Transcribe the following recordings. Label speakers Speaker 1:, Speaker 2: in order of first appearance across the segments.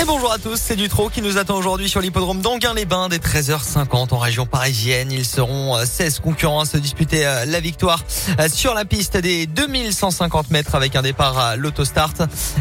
Speaker 1: Et bonjour à tous, c'est Dutro qui nous attend aujourd'hui sur l'hippodrome d'Anguin-les-Bains dès 13h50 en région parisienne. Ils seront 16 concurrents à se disputer euh, la victoire euh, sur la piste des 2150 mètres avec un départ à l'autostart.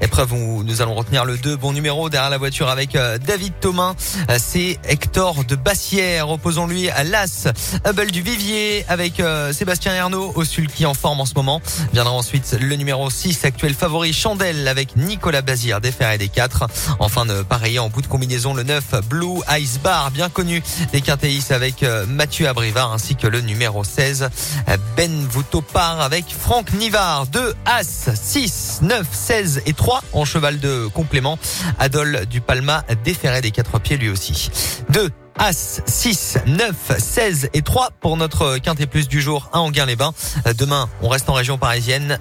Speaker 1: Épreuve où nous allons retenir le 2 bon numéro derrière la voiture avec euh, David Thomas. C'est Hector de Bassière. Opposons-lui à l'As Hubble du Vivier avec Sébastien Ernaud au sulky en forme en ce moment. Viendra ensuite le numéro 6 actuel favori Chandelle avec Nicolas Bazir des Ferrés des 4. Enfin pareil en bout de combinaison le 9 Blue Ice Bar bien connu des Quintéis avec euh, Mathieu Abrivard ainsi que le numéro 16 Ben Voutopar avec Franck Nivard 2 As 6 9 16 et 3 en cheval de complément Adol du Palma déféré des quatre pieds lui aussi 2 As 6, 9, 16 et 3 pour notre quintet plus du jour à Anguin-les-Bains. Demain, on reste en région parisienne.